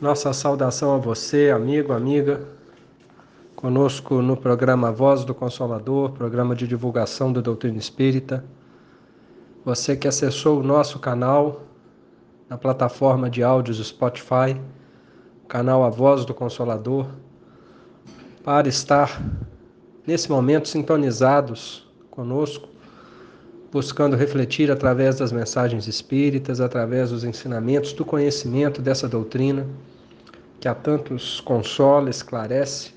Nossa saudação a você, amigo, amiga, conosco no programa Voz do Consolador, programa de divulgação da doutrina espírita. Você que acessou o nosso canal na plataforma de áudios Spotify, canal A Voz do Consolador, para estar nesse momento sintonizados conosco, buscando refletir através das mensagens espíritas, através dos ensinamentos, do conhecimento dessa doutrina que a tantos consola, esclarece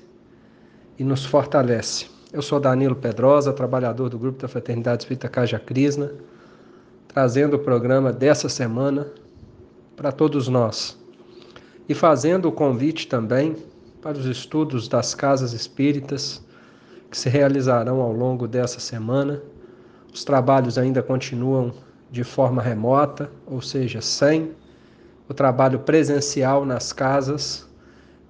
e nos fortalece. Eu sou Danilo Pedrosa, trabalhador do Grupo da Fraternidade Espírita Caja Crisna, trazendo o programa dessa semana para todos nós e fazendo o convite também para os estudos das casas espíritas que se realizarão ao longo dessa semana. Os trabalhos ainda continuam de forma remota, ou seja, sem o trabalho presencial nas casas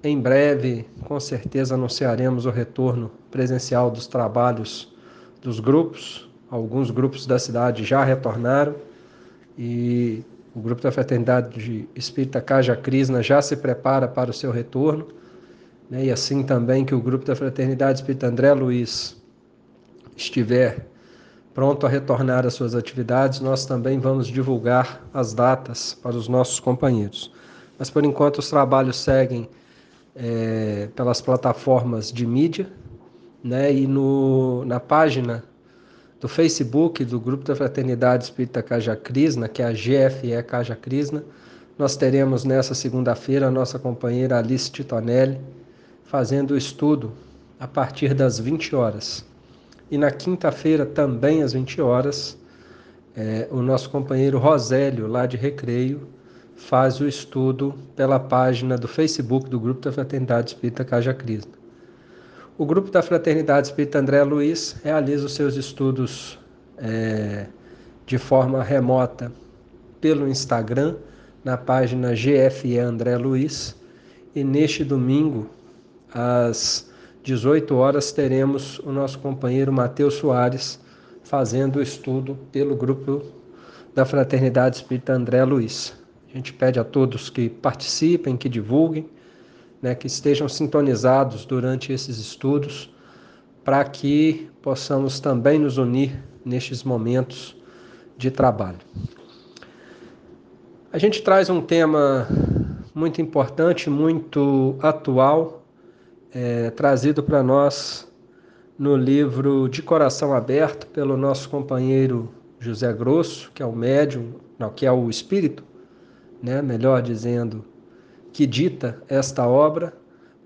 em breve, com certeza, anunciaremos o retorno presencial dos trabalhos dos grupos. Alguns grupos da cidade já retornaram e o grupo da Fraternidade de Espírita Caja Crisna já se prepara para o seu retorno. Né? E assim também que o grupo da Fraternidade Espírita André Luiz estiver pronto a retornar às suas atividades, nós também vamos divulgar as datas para os nossos companheiros. Mas por enquanto os trabalhos seguem é, pelas plataformas de mídia, né? E no, na página do Facebook do Grupo da Fraternidade Espírita Caja Crisna, que é a GFE Caja Crisna, nós teremos nessa segunda-feira a nossa companheira Alice Titonelli fazendo o estudo a partir das 20 horas. E na quinta-feira, também às 20 horas, é, o nosso companheiro Rosélio, lá de Recreio, faz o estudo pela página do Facebook do Grupo da Fraternidade Espírita Caja Crisna. O Grupo da Fraternidade Espírita André Luiz realiza os seus estudos é, de forma remota pelo Instagram, na página GFE André Luiz, e neste domingo, às 18 horas, teremos o nosso companheiro Matheus Soares fazendo o estudo pelo grupo da Fraternidade Espírita André Luiz. A gente pede a todos que participem, que divulguem, né, que estejam sintonizados durante esses estudos, para que possamos também nos unir nestes momentos de trabalho. A gente traz um tema muito importante, muito atual, é, trazido para nós no livro De Coração Aberto, pelo nosso companheiro José Grosso, que é o médium, não, que é o espírito né, melhor dizendo, que dita esta obra,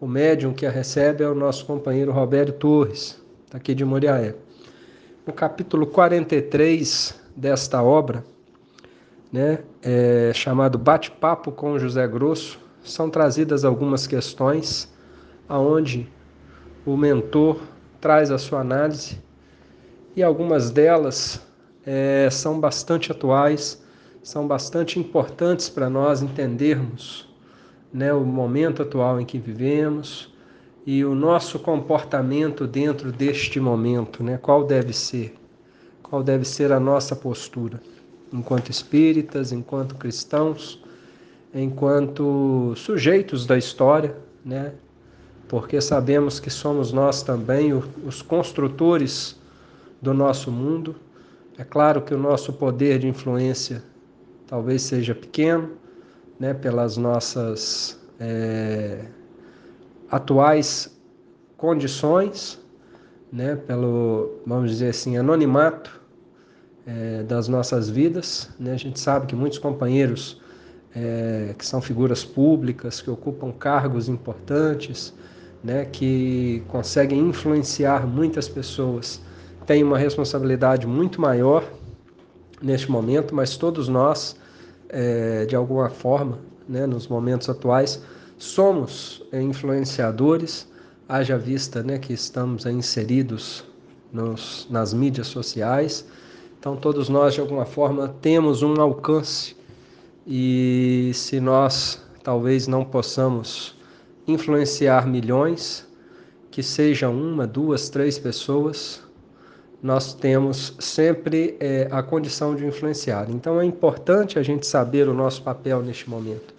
o médium que a recebe é o nosso companheiro Roberto Torres, aqui de Moriaé. No capítulo 43 desta obra, né, é, chamado Bate-Papo com José Grosso, são trazidas algumas questões aonde o mentor traz a sua análise. E algumas delas é, são bastante atuais são bastante importantes para nós entendermos né, o momento atual em que vivemos e o nosso comportamento dentro deste momento, né, qual deve ser, qual deve ser a nossa postura, enquanto espíritas, enquanto cristãos, enquanto sujeitos da história, né, porque sabemos que somos nós também os construtores do nosso mundo. É claro que o nosso poder de influência talvez seja pequeno, né, pelas nossas é, atuais condições, né, pelo, vamos dizer assim, anonimato é, das nossas vidas. Né? A gente sabe que muitos companheiros é, que são figuras públicas, que ocupam cargos importantes, né, que conseguem influenciar muitas pessoas, têm uma responsabilidade muito maior neste momento, mas todos nós é, de alguma forma, né, nos momentos atuais, somos influenciadores, haja vista né, que estamos inseridos nos, nas mídias sociais, então todos nós de alguma forma temos um alcance. E se nós talvez não possamos influenciar milhões, que sejam uma, duas, três pessoas, nós temos sempre é, a condição de influenciar. Então é importante a gente saber o nosso papel neste momento,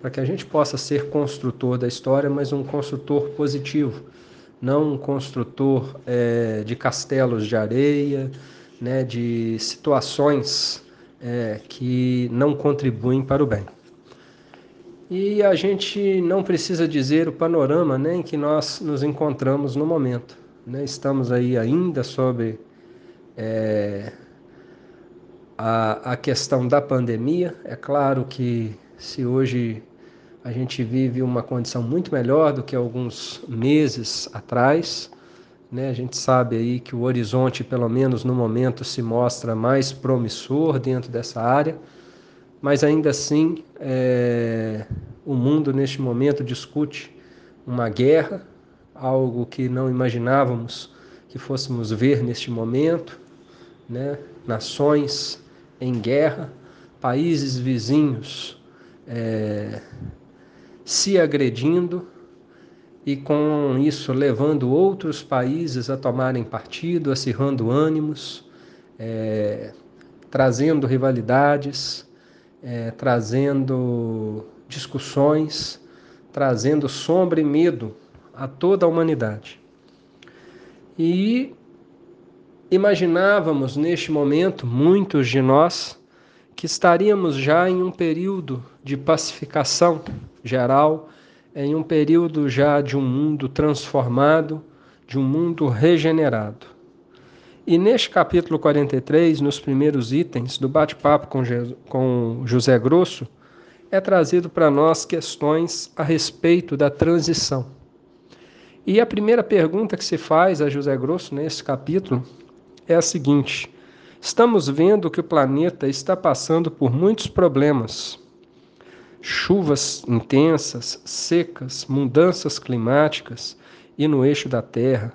para que a gente possa ser construtor da história, mas um construtor positivo, não um construtor é, de castelos de areia, né, de situações é, que não contribuem para o bem. E a gente não precisa dizer o panorama né, em que nós nos encontramos no momento. Né? Estamos aí ainda sobre é, a, a questão da pandemia. É claro que se hoje a gente vive uma condição muito melhor do que alguns meses atrás, né? A gente sabe aí que o horizonte, pelo menos no momento, se mostra mais promissor dentro dessa área, mas ainda assim é... o mundo neste momento discute uma guerra, algo que não imaginávamos que fôssemos ver neste momento, né? nações em guerra, países vizinhos é... se agredindo, e com isso levando outros países a tomarem partido, acirrando ânimos, é, trazendo rivalidades, é, trazendo discussões, trazendo sombra e medo a toda a humanidade. E imaginávamos neste momento, muitos de nós, que estaríamos já em um período de pacificação geral em um período já de um mundo transformado, de um mundo regenerado. E neste capítulo 43, nos primeiros itens do bate-papo com, José Grosso, é trazido para nós questões a respeito da transição. E a primeira pergunta que se faz a José Grosso nesse capítulo é a seguinte: estamos vendo que o planeta está passando por muitos problemas. Chuvas intensas, secas, mudanças climáticas e no eixo da Terra,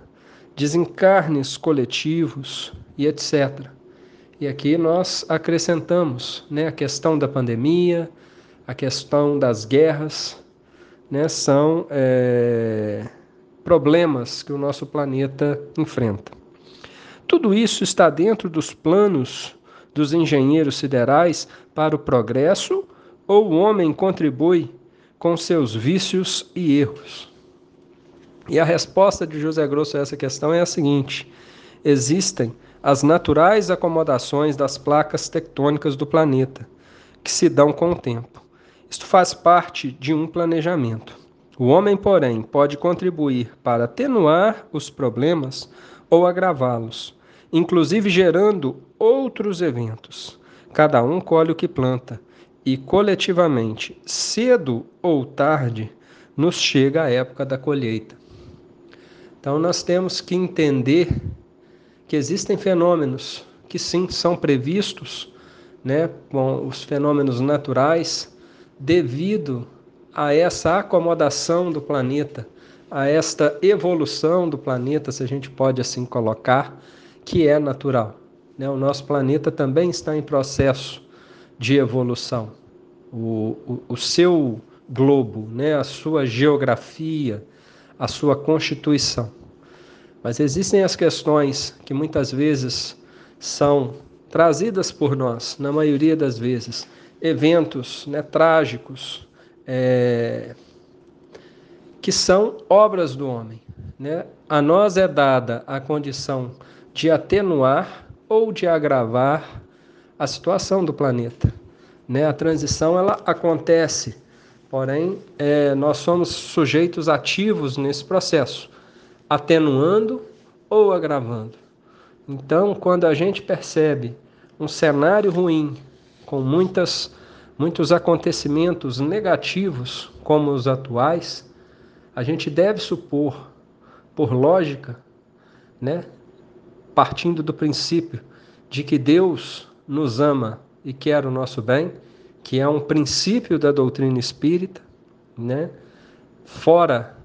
desencarnes coletivos e etc. E aqui nós acrescentamos né, a questão da pandemia, a questão das guerras, né, são é, problemas que o nosso planeta enfrenta. Tudo isso está dentro dos planos dos engenheiros siderais para o progresso ou o homem contribui com seus vícios e erros? E a resposta de José Grosso a essa questão é a seguinte: existem as naturais acomodações das placas tectônicas do planeta, que se dão com o tempo. Isto faz parte de um planejamento. O homem, porém, pode contribuir para atenuar os problemas ou agravá-los, inclusive gerando outros eventos. Cada um colhe o que planta, e coletivamente, cedo ou tarde, nos chega a época da colheita. Então nós temos que entender que existem fenômenos que sim são previstos, né, com os fenômenos naturais, devido a essa acomodação do planeta, a esta evolução do planeta, se a gente pode assim colocar, que é natural. Né? O nosso planeta também está em processo de evolução o, o, o seu globo, né, a sua geografia, a sua constituição. Mas existem as questões que muitas vezes são trazidas por nós, na maioria das vezes, eventos né, trágicos, é, que são obras do homem. Né? A nós é dada a condição de atenuar ou de agravar a situação do planeta. Né? A transição ela acontece, porém é, nós somos sujeitos ativos nesse processo, atenuando ou agravando. Então, quando a gente percebe um cenário ruim, com muitas, muitos acontecimentos negativos como os atuais, a gente deve supor, por lógica, né, partindo do princípio de que Deus nos ama e quer o nosso bem, que é um princípio da doutrina espírita, né? fora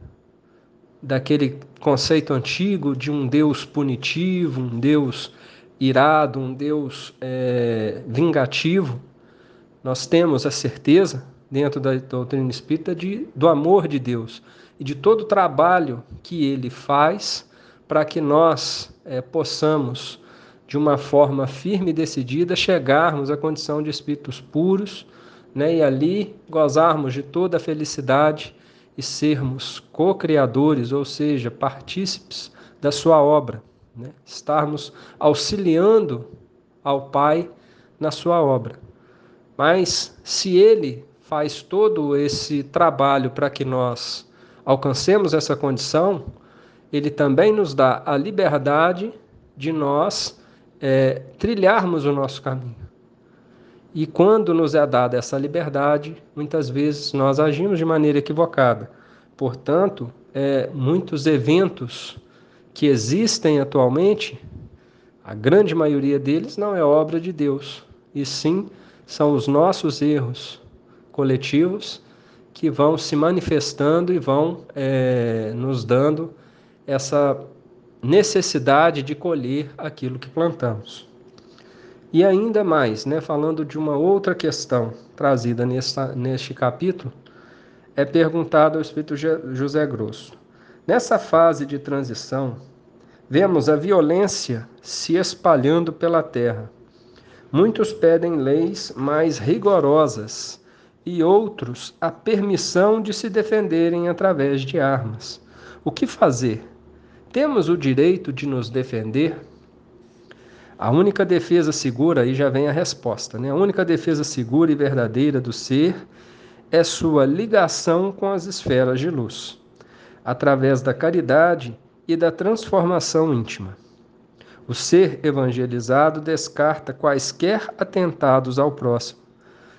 daquele conceito antigo de um Deus punitivo, um Deus irado, um Deus é, vingativo, nós temos a certeza, dentro da doutrina espírita, de, do amor de Deus e de todo o trabalho que ele faz para que nós é, possamos de uma forma firme e decidida, chegarmos à condição de espíritos puros, né? e ali gozarmos de toda a felicidade e sermos co-criadores, ou seja, partícipes da sua obra, né? estarmos auxiliando ao Pai na sua obra. Mas se Ele faz todo esse trabalho para que nós alcancemos essa condição, Ele também nos dá a liberdade de nós é, trilharmos o nosso caminho. E quando nos é dada essa liberdade, muitas vezes nós agimos de maneira equivocada. Portanto, é, muitos eventos que existem atualmente, a grande maioria deles não é obra de Deus, e sim são os nossos erros coletivos que vão se manifestando e vão é, nos dando essa necessidade de colher aquilo que plantamos. E ainda mais, né, falando de uma outra questão trazida nesta, neste capítulo, é perguntado ao Espírito José Grosso. Nessa fase de transição, vemos a violência se espalhando pela terra. Muitos pedem leis mais rigorosas e outros a permissão de se defenderem através de armas. O que fazer? Temos o direito de nos defender? A única defesa segura, aí já vem a resposta, né? A única defesa segura e verdadeira do ser é sua ligação com as esferas de luz, através da caridade e da transformação íntima. O ser evangelizado descarta quaisquer atentados ao próximo.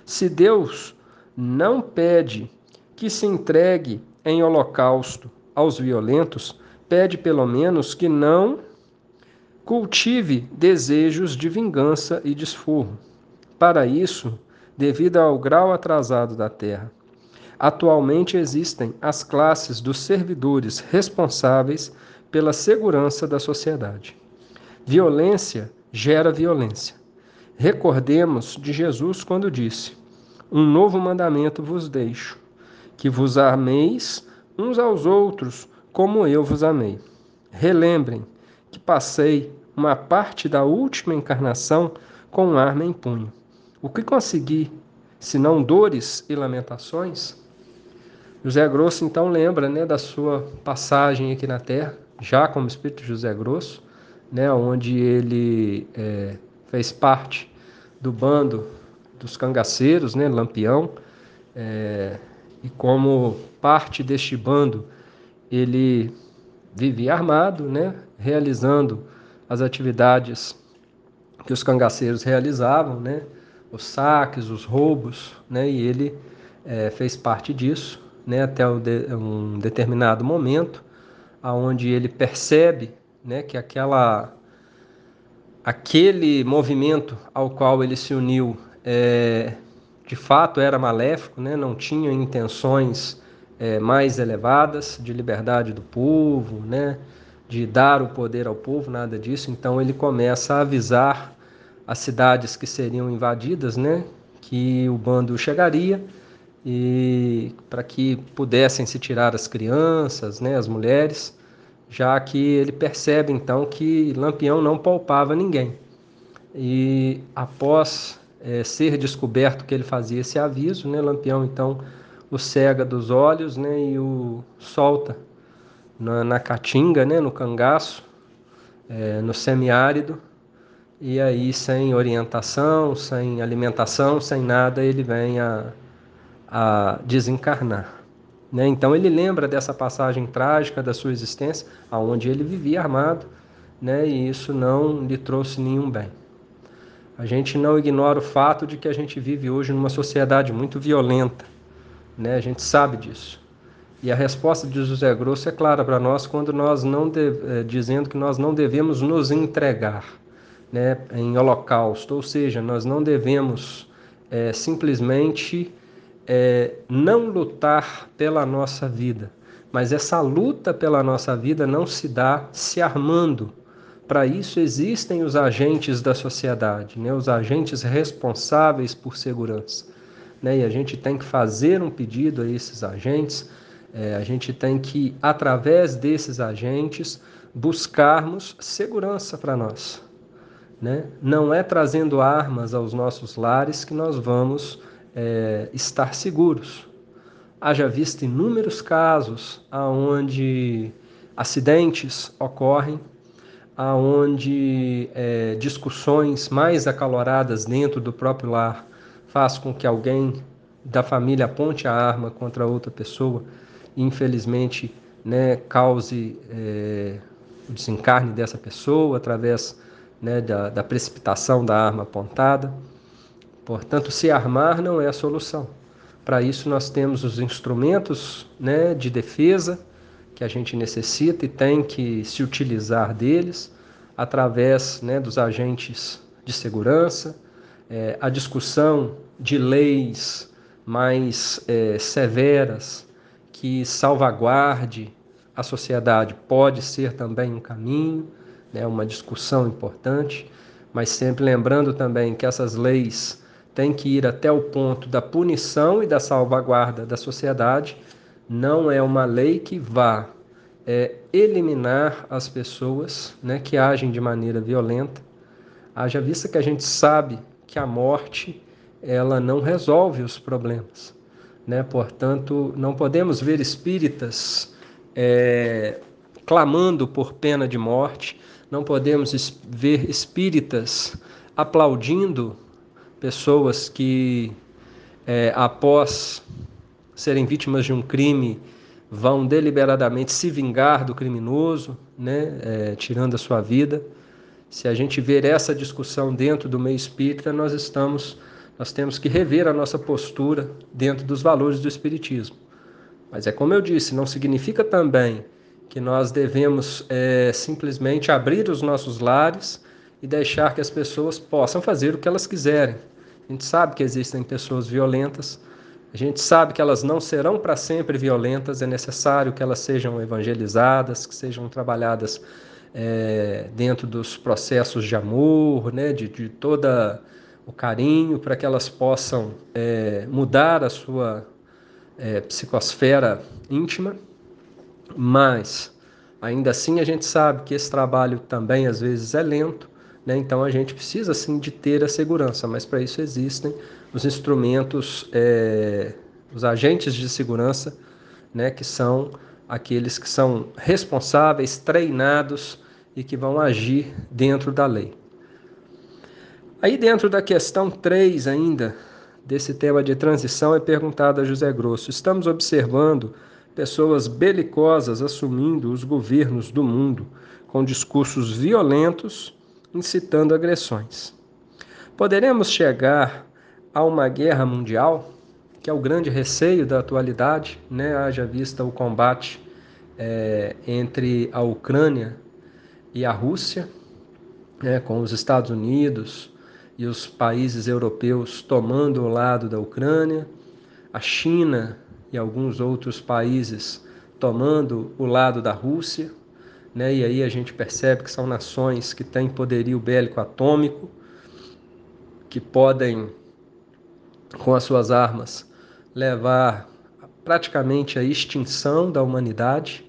Se Deus não pede que se entregue em holocausto aos violentos, pede pelo menos que não cultive desejos de vingança e desforro. Para isso, devido ao grau atrasado da terra, atualmente existem as classes dos servidores responsáveis pela segurança da sociedade. Violência gera violência. Recordemos de Jesus quando disse: Um novo mandamento vos deixo, que vos ameis uns aos outros como eu vos amei. Relembrem que passei uma parte da última encarnação com arma em punho. O que consegui, senão dores e lamentações? José Grosso então lembra né, da sua passagem aqui na Terra, já como Espírito José Grosso, né, onde ele é, fez parte do bando dos cangaceiros, né, Lampião, é, e como parte deste bando ele vivia armado, né, realizando as atividades que os cangaceiros realizavam, né, os saques, os roubos, né, e ele é, fez parte disso, né, até um determinado momento, aonde ele percebe, né, que aquela aquele movimento ao qual ele se uniu é, de fato era maléfico, né, não tinha intenções é, mais elevadas de liberdade do povo, né? de dar o poder ao povo, nada disso. Então ele começa a avisar as cidades que seriam invadidas, né? que o bando chegaria e para que pudessem se tirar as crianças, né? as mulheres, já que ele percebe então que Lampião não poupava ninguém. E após é, ser descoberto que ele fazia esse aviso, né? Lampião então o cega dos olhos né, e o solta na, na caatinga, né, no cangaço, é, no semiárido, e aí sem orientação, sem alimentação, sem nada, ele vem a, a desencarnar. Né? Então ele lembra dessa passagem trágica da sua existência, aonde ele vivia armado, né? e isso não lhe trouxe nenhum bem. A gente não ignora o fato de que a gente vive hoje numa sociedade muito violenta, né? A gente sabe disso. E a resposta de José Grosso é clara para nós quando nós não de, é, dizendo que nós não devemos nos entregar, né, em holocausto, ou seja, nós não devemos é, simplesmente é, não lutar pela nossa vida, mas essa luta pela nossa vida não se dá se armando. Para isso existem os agentes da sociedade, né, os agentes responsáveis por segurança né? e a gente tem que fazer um pedido a esses agentes, é, a gente tem que, através desses agentes, buscarmos segurança para nós. Né? Não é trazendo armas aos nossos lares que nós vamos é, estar seguros. Haja visto inúmeros casos onde acidentes ocorrem, aonde é, discussões mais acaloradas dentro do próprio lar faz com que alguém da família aponte a arma contra outra pessoa e infelizmente né, cause é, o desencarne dessa pessoa através né, da, da precipitação da arma apontada. Portanto, se armar não é a solução. Para isso, nós temos os instrumentos né, de defesa que a gente necessita e tem que se utilizar deles através né, dos agentes de segurança, é, a discussão de leis mais é, severas que salvaguarde a sociedade pode ser também um caminho, né, uma discussão importante, mas sempre lembrando também que essas leis têm que ir até o ponto da punição e da salvaguarda da sociedade. Não é uma lei que vá é, eliminar as pessoas né, que agem de maneira violenta. Haja vista que a gente sabe que a morte ela não resolve os problemas. Né? Portanto, não podemos ver espíritas é, clamando por pena de morte, não podemos ver espíritas aplaudindo pessoas que, é, após serem vítimas de um crime, vão deliberadamente se vingar do criminoso, né, é, tirando a sua vida. Se a gente ver essa discussão dentro do meio espírita, nós estamos, nós temos que rever a nossa postura dentro dos valores do espiritismo. Mas é como eu disse, não significa também que nós devemos é, simplesmente abrir os nossos lares e deixar que as pessoas possam fazer o que elas quiserem. A gente sabe que existem pessoas violentas, a gente sabe que elas não serão para sempre violentas, é necessário que elas sejam evangelizadas, que sejam trabalhadas é, dentro dos processos de amor, né, de, de todo o carinho, para que elas possam é, mudar a sua é, psicosfera íntima, mas ainda assim a gente sabe que esse trabalho também às vezes é lento, né? então a gente precisa sim de ter a segurança, mas para isso existem os instrumentos, é, os agentes de segurança, né? que são aqueles que são responsáveis, treinados e que vão agir dentro da lei. Aí dentro da questão 3 ainda, desse tema de transição é perguntado a José Grosso: estamos observando pessoas belicosas assumindo os governos do mundo com discursos violentos, incitando agressões. Poderemos chegar a uma guerra mundial, que é o grande receio da atualidade, né? haja vista o combate é, entre a Ucrânia e a Rússia, né? com os Estados Unidos, e os países europeus tomando o lado da Ucrânia, a China e alguns outros países tomando o lado da Rússia, né? E aí a gente percebe que são nações que têm poderio bélico atômico, que podem com as suas armas levar praticamente a extinção da humanidade,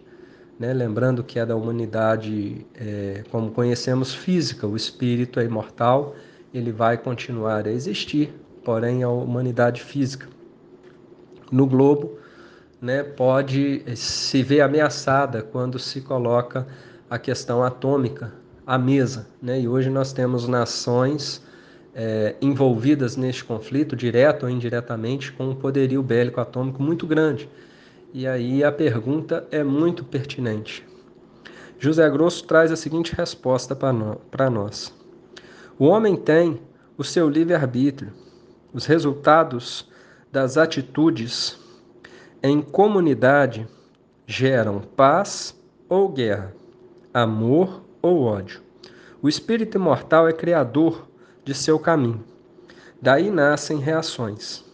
né? lembrando que é da humanidade, é, como conhecemos, física, o espírito é imortal ele vai continuar a existir, porém a humanidade física no globo né, pode se ver ameaçada quando se coloca a questão atômica à mesa. Né? E hoje nós temos nações é, envolvidas neste conflito, direto ou indiretamente, com um poderio bélico atômico muito grande. E aí a pergunta é muito pertinente. José Grosso traz a seguinte resposta para nós. O homem tem o seu livre-arbítrio. Os resultados das atitudes em comunidade geram paz ou guerra, amor ou ódio. O espírito imortal é criador de seu caminho. Daí nascem reações.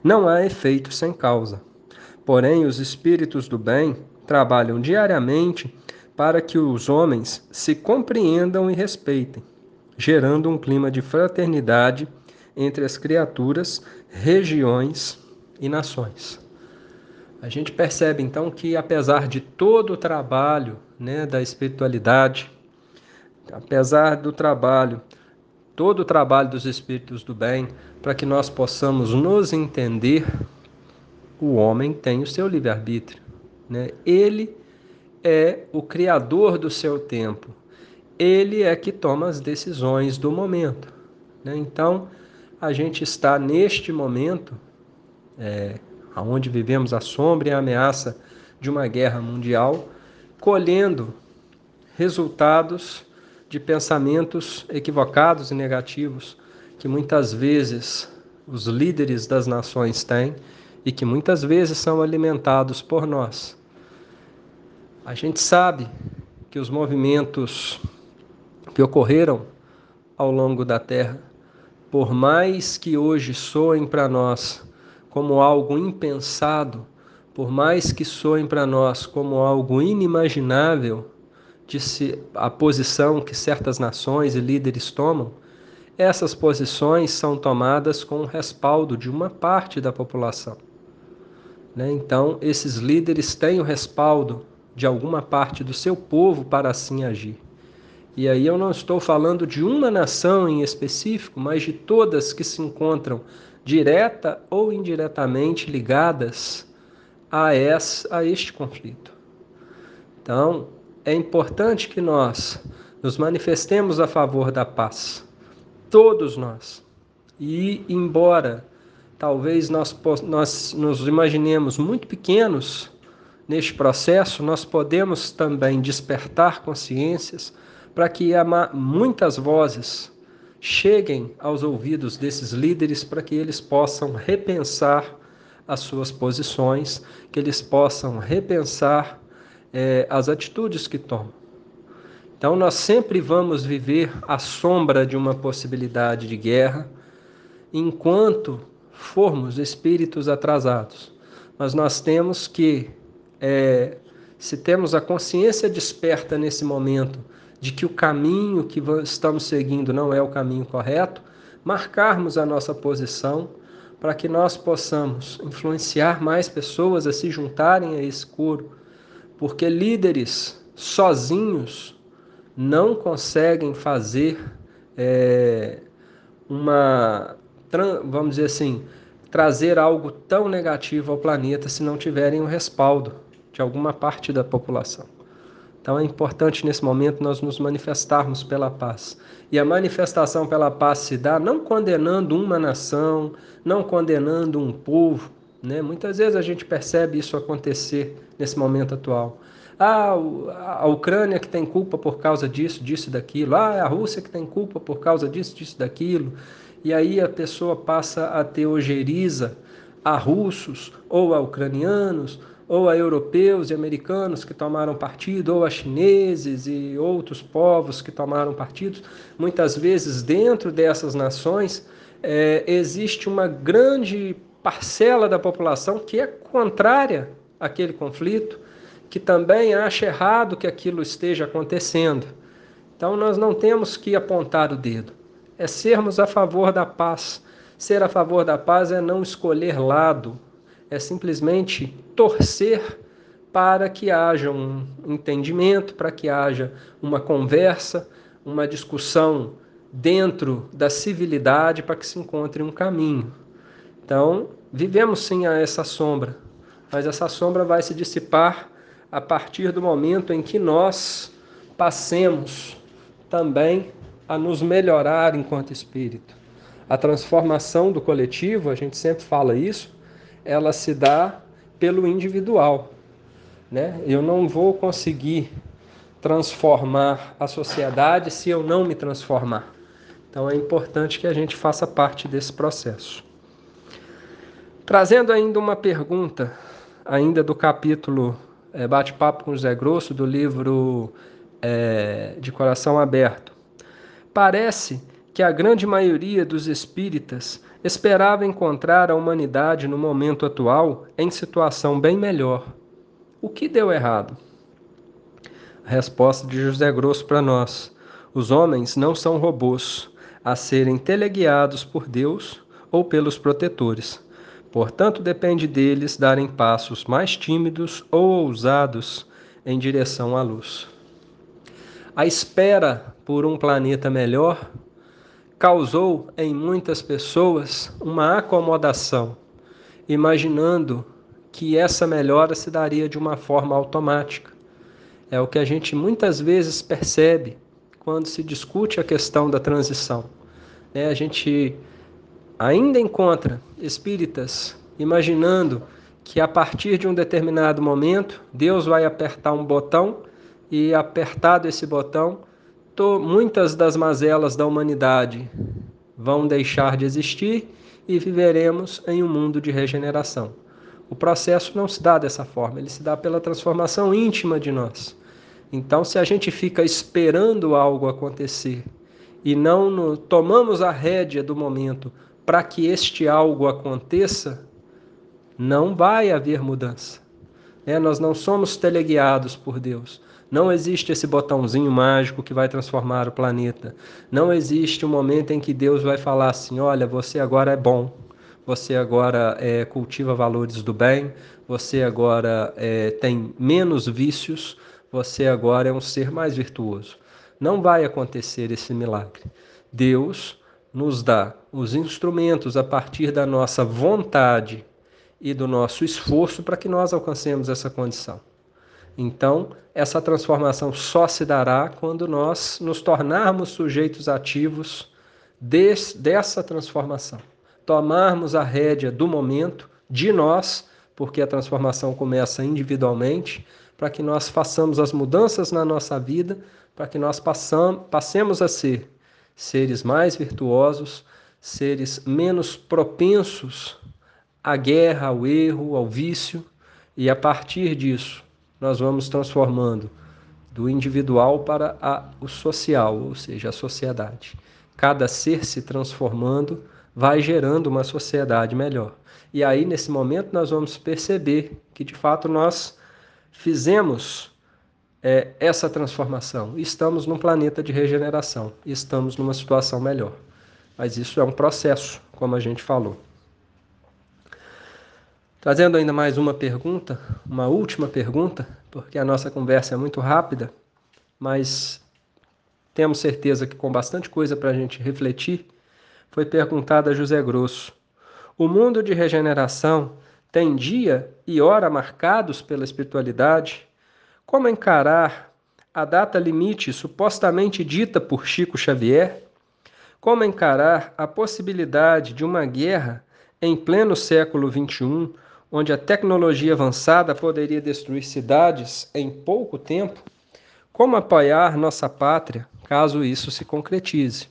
Não há efeito sem causa. Porém, os espíritos do bem trabalham diariamente para que os homens se compreendam e respeitem gerando um clima de fraternidade entre as criaturas, regiões e nações. A gente percebe então que, apesar de todo o trabalho né, da espiritualidade, apesar do trabalho todo o trabalho dos espíritos do bem para que nós possamos nos entender, o homem tem o seu livre-arbítrio. Né? Ele é o criador do seu tempo. Ele é que toma as decisões do momento. Né? Então, a gente está neste momento, é, onde vivemos a sombra e a ameaça de uma guerra mundial, colhendo resultados de pensamentos equivocados e negativos que muitas vezes os líderes das nações têm e que muitas vezes são alimentados por nós. A gente sabe que os movimentos que ocorreram ao longo da Terra, por mais que hoje soem para nós como algo impensado, por mais que soem para nós como algo inimaginável, de se, a posição que certas nações e líderes tomam, essas posições são tomadas com o respaldo de uma parte da população. Né? Então, esses líderes têm o respaldo de alguma parte do seu povo para assim agir. E aí eu não estou falando de uma nação em específico, mas de todas que se encontram direta ou indiretamente ligadas a, esse, a este conflito. Então, é importante que nós nos manifestemos a favor da paz, todos nós. E, embora talvez nós, nós nos imaginemos muito pequenos neste processo, nós podemos também despertar consciências para que muitas vozes cheguem aos ouvidos desses líderes para que eles possam repensar as suas posições, que eles possam repensar é, as atitudes que tomam. Então, nós sempre vamos viver à sombra de uma possibilidade de guerra, enquanto formos espíritos atrasados. Mas nós temos que, é, se temos a consciência desperta nesse momento de que o caminho que estamos seguindo não é o caminho correto, marcarmos a nossa posição para que nós possamos influenciar mais pessoas a se juntarem a esse coro porque líderes sozinhos não conseguem fazer é, uma, vamos dizer assim, trazer algo tão negativo ao planeta se não tiverem o respaldo de alguma parte da população. Então é importante nesse momento nós nos manifestarmos pela paz. E a manifestação pela paz se dá não condenando uma nação, não condenando um povo, né? Muitas vezes a gente percebe isso acontecer nesse momento atual. Ah, a Ucrânia que tem culpa por causa disso, disso, daquilo. Ah, a Rússia que tem culpa por causa disso, disso, daquilo. E aí a pessoa passa a teogeriza a russos ou a ucranianos ou a europeus e americanos que tomaram partido, ou a chineses e outros povos que tomaram partido. Muitas vezes, dentro dessas nações, é, existe uma grande parcela da população que é contrária àquele conflito, que também acha errado que aquilo esteja acontecendo. Então nós não temos que apontar o dedo, é sermos a favor da paz. Ser a favor da paz é não escolher lado, é simplesmente torcer para que haja um entendimento, para que haja uma conversa, uma discussão dentro da civilidade para que se encontre um caminho. Então, vivemos sim a essa sombra, mas essa sombra vai se dissipar a partir do momento em que nós passemos também a nos melhorar enquanto espírito. A transformação do coletivo, a gente sempre fala isso, ela se dá pelo individual. Né? Eu não vou conseguir transformar a sociedade se eu não me transformar. Então é importante que a gente faça parte desse processo. Trazendo ainda uma pergunta, ainda do capítulo é, Bate-Papo com José Grosso, do livro é, De Coração Aberto. Parece que a grande maioria dos espíritas esperava encontrar a humanidade no momento atual em situação bem melhor. O que deu errado? A resposta de José Grosso para nós: os homens não são robôs a serem teleguiados por Deus ou pelos protetores Portanto, depende deles darem passos mais tímidos ou ousados em direção à luz. A espera por um planeta melhor causou em muitas pessoas uma acomodação, imaginando que essa melhora se daria de uma forma automática. É o que a gente muitas vezes percebe quando se discute a questão da transição. É, a gente ainda encontra espíritas imaginando que a partir de um determinado momento Deus vai apertar um botão e apertado esse botão, muitas das mazelas da humanidade vão deixar de existir e viveremos em um mundo de regeneração. O processo não se dá dessa forma, ele se dá pela transformação íntima de nós. Então, se a gente fica esperando algo acontecer e não no, tomamos a rédea do momento para que este algo aconteça, não vai haver mudança. É, nós não somos teleguiados por Deus. Não existe esse botãozinho mágico que vai transformar o planeta. Não existe um momento em que Deus vai falar assim: olha, você agora é bom, você agora é, cultiva valores do bem, você agora é, tem menos vícios, você agora é um ser mais virtuoso. Não vai acontecer esse milagre. Deus nos dá os instrumentos a partir da nossa vontade e do nosso esforço para que nós alcancemos essa condição. Então, essa transformação só se dará quando nós nos tornarmos sujeitos ativos desse, dessa transformação. Tomarmos a rédea do momento, de nós, porque a transformação começa individualmente, para que nós façamos as mudanças na nossa vida, para que nós passam, passemos a ser seres mais virtuosos, seres menos propensos à guerra, ao erro, ao vício, e a partir disso nós vamos transformando do individual para a, o social, ou seja, a sociedade. Cada ser se transformando vai gerando uma sociedade melhor. E aí, nesse momento, nós vamos perceber que, de fato, nós fizemos é, essa transformação. Estamos num planeta de regeneração, estamos numa situação melhor. Mas isso é um processo, como a gente falou. Trazendo ainda mais uma pergunta, uma última pergunta, porque a nossa conversa é muito rápida, mas temos certeza que com bastante coisa para a gente refletir, foi perguntada a José Grosso. O mundo de regeneração tem dia e hora marcados pela espiritualidade? Como encarar a data limite supostamente dita por Chico Xavier? Como encarar a possibilidade de uma guerra em pleno século XXI onde a tecnologia avançada poderia destruir cidades em pouco tempo, como apoiar nossa pátria caso isso se concretize?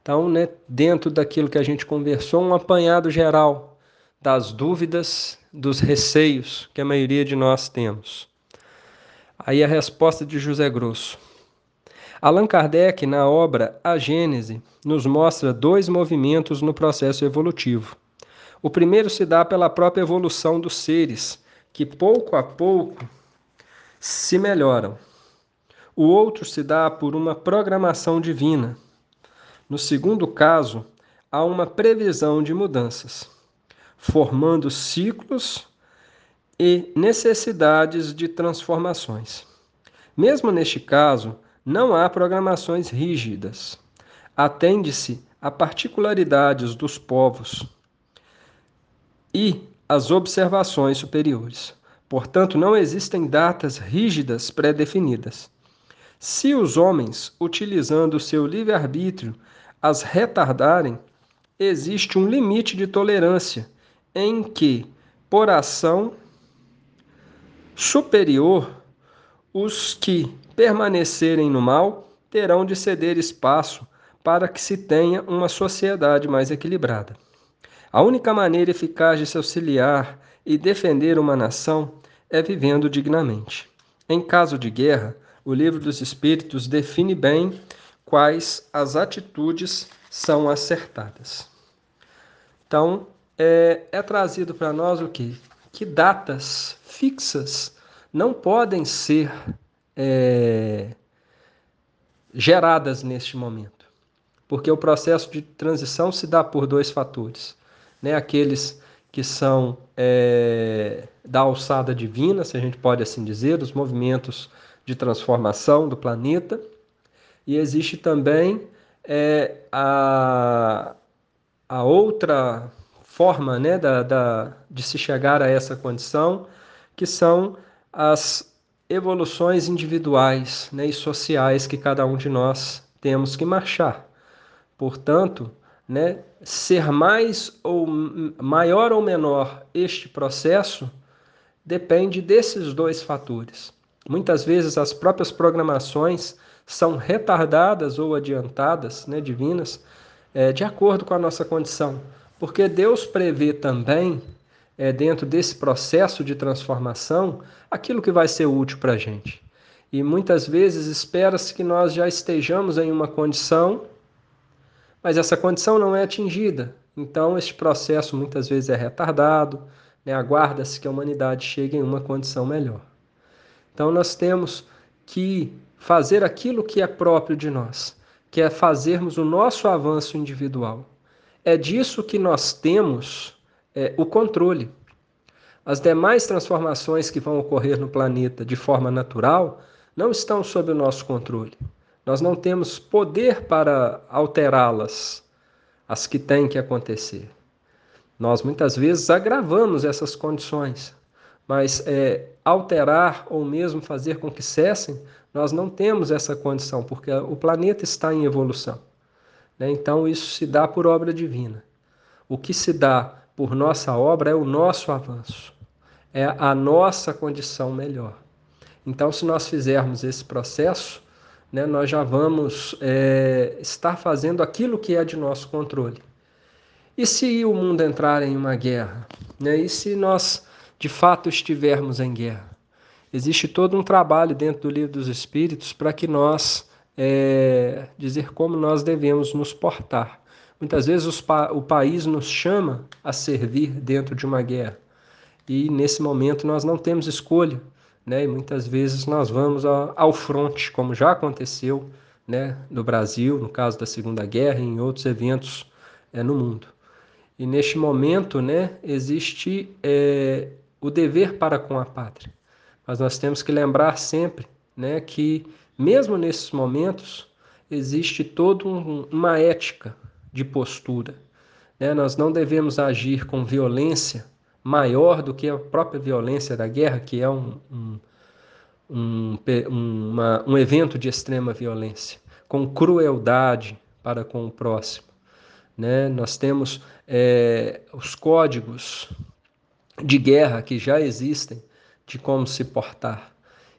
Então, né, dentro daquilo que a gente conversou, um apanhado geral das dúvidas, dos receios que a maioria de nós temos. Aí a resposta de José Grosso. Allan Kardec, na obra A Gênese, nos mostra dois movimentos no processo evolutivo o primeiro se dá pela própria evolução dos seres, que pouco a pouco se melhoram. O outro se dá por uma programação divina. No segundo caso, há uma previsão de mudanças, formando ciclos e necessidades de transformações. Mesmo neste caso, não há programações rígidas. Atende-se a particularidades dos povos e as observações superiores. Portanto, não existem datas rígidas pré-definidas. Se os homens, utilizando seu livre-arbítrio, as retardarem, existe um limite de tolerância em que, por ação superior, os que permanecerem no mal terão de ceder espaço para que se tenha uma sociedade mais equilibrada. A única maneira eficaz de se auxiliar e defender uma nação é vivendo dignamente. Em caso de guerra, o Livro dos Espíritos define bem quais as atitudes são acertadas. Então, é, é trazido para nós o que? Que datas fixas não podem ser é, geradas neste momento, porque o processo de transição se dá por dois fatores né, aqueles que são é, da alçada divina, se a gente pode assim dizer, os movimentos de transformação do planeta. E existe também é a, a outra forma né, da, da, de se chegar a essa condição, que são as evoluções individuais né, e sociais que cada um de nós temos que marchar. Portanto, né, ser mais ou maior ou menor este processo depende desses dois fatores. Muitas vezes as próprias programações são retardadas ou adiantadas, né, divinas, é, de acordo com a nossa condição, porque Deus prevê também é, dentro desse processo de transformação aquilo que vai ser útil para a gente. E muitas vezes espera-se que nós já estejamos em uma condição, mas essa condição não é atingida. Então, este processo muitas vezes é retardado, né? aguarda-se que a humanidade chegue em uma condição melhor. Então, nós temos que fazer aquilo que é próprio de nós, que é fazermos o nosso avanço individual. É disso que nós temos é, o controle. As demais transformações que vão ocorrer no planeta de forma natural não estão sob o nosso controle. Nós não temos poder para alterá-las, as que têm que acontecer. Nós muitas vezes agravamos essas condições, mas é, alterar ou mesmo fazer com que cessem, nós não temos essa condição, porque o planeta está em evolução. Né? Então, isso se dá por obra divina. O que se dá por nossa obra é o nosso avanço, é a nossa condição melhor. Então, se nós fizermos esse processo, né, nós já vamos é, estar fazendo aquilo que é de nosso controle. E se o mundo entrar em uma guerra? Né? E se nós de fato estivermos em guerra? Existe todo um trabalho dentro do livro dos Espíritos para que nós é, dizer como nós devemos nos portar. Muitas vezes pa o país nos chama a servir dentro de uma guerra. E nesse momento nós não temos escolha, né? E muitas vezes nós vamos ao, fronte, como já aconteceu, né, no Brasil, no caso da Segunda Guerra e em outros eventos é, no mundo. E neste momento, né, existe é, o dever para com a pátria. Mas nós temos que lembrar sempre, né, que mesmo nesses momentos existe toda um, uma ética de postura. Né? Nós não devemos agir com violência maior do que a própria violência da guerra, que é um, um, um, uma, um evento de extrema violência, com crueldade para com o próximo. Né? Nós temos é, os códigos de guerra que já existem de como se portar.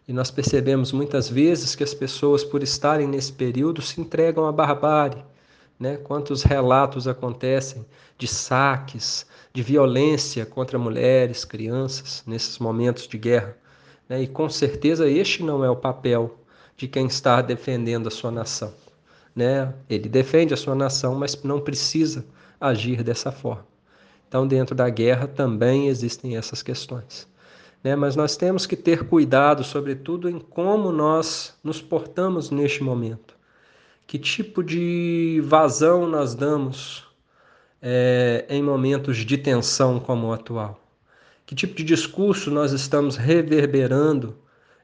E nós percebemos muitas vezes que as pessoas, por estarem nesse período, se entregam à barbárie, né? Quantos relatos acontecem de saques, de violência contra mulheres, crianças, nesses momentos de guerra. Né? E com certeza este não é o papel de quem está defendendo a sua nação. Né? Ele defende a sua nação, mas não precisa agir dessa forma. Então, dentro da guerra também existem essas questões. Né? Mas nós temos que ter cuidado, sobretudo, em como nós nos portamos neste momento. Que tipo de vazão nós damos é, em momentos de tensão como o atual? Que tipo de discurso nós estamos reverberando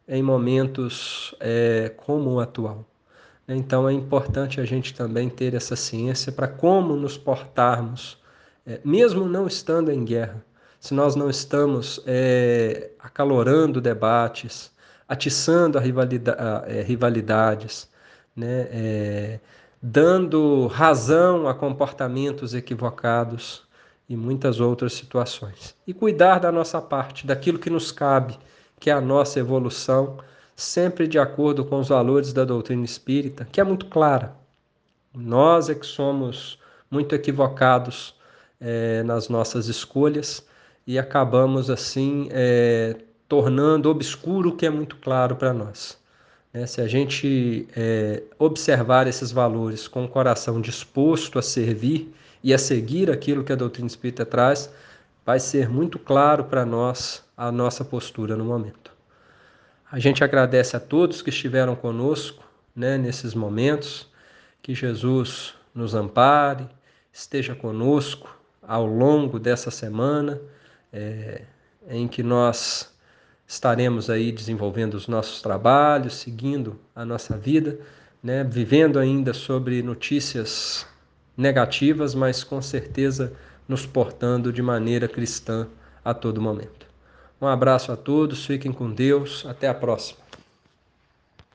em momentos é, como o atual? Então é importante a gente também ter essa ciência para como nos portarmos, é, mesmo não estando em guerra, se nós não estamos é, acalorando debates, atiçando a rivalidade, a, é, rivalidades, né? Dando razão a comportamentos equivocados e muitas outras situações. E cuidar da nossa parte, daquilo que nos cabe, que é a nossa evolução, sempre de acordo com os valores da doutrina espírita, que é muito clara. Nós é que somos muito equivocados é, nas nossas escolhas e acabamos assim é, tornando obscuro o que é muito claro para nós. Né? Se a gente é, observar esses valores com o coração disposto a servir e a seguir aquilo que a doutrina espírita traz, vai ser muito claro para nós a nossa postura no momento. A gente agradece a todos que estiveram conosco né, nesses momentos, que Jesus nos ampare, esteja conosco ao longo dessa semana, é, em que nós estaremos aí desenvolvendo os nossos trabalhos, seguindo a nossa vida, né, vivendo ainda sobre notícias negativas, mas com certeza nos portando de maneira cristã a todo momento. Um abraço a todos, fiquem com Deus, até a próxima.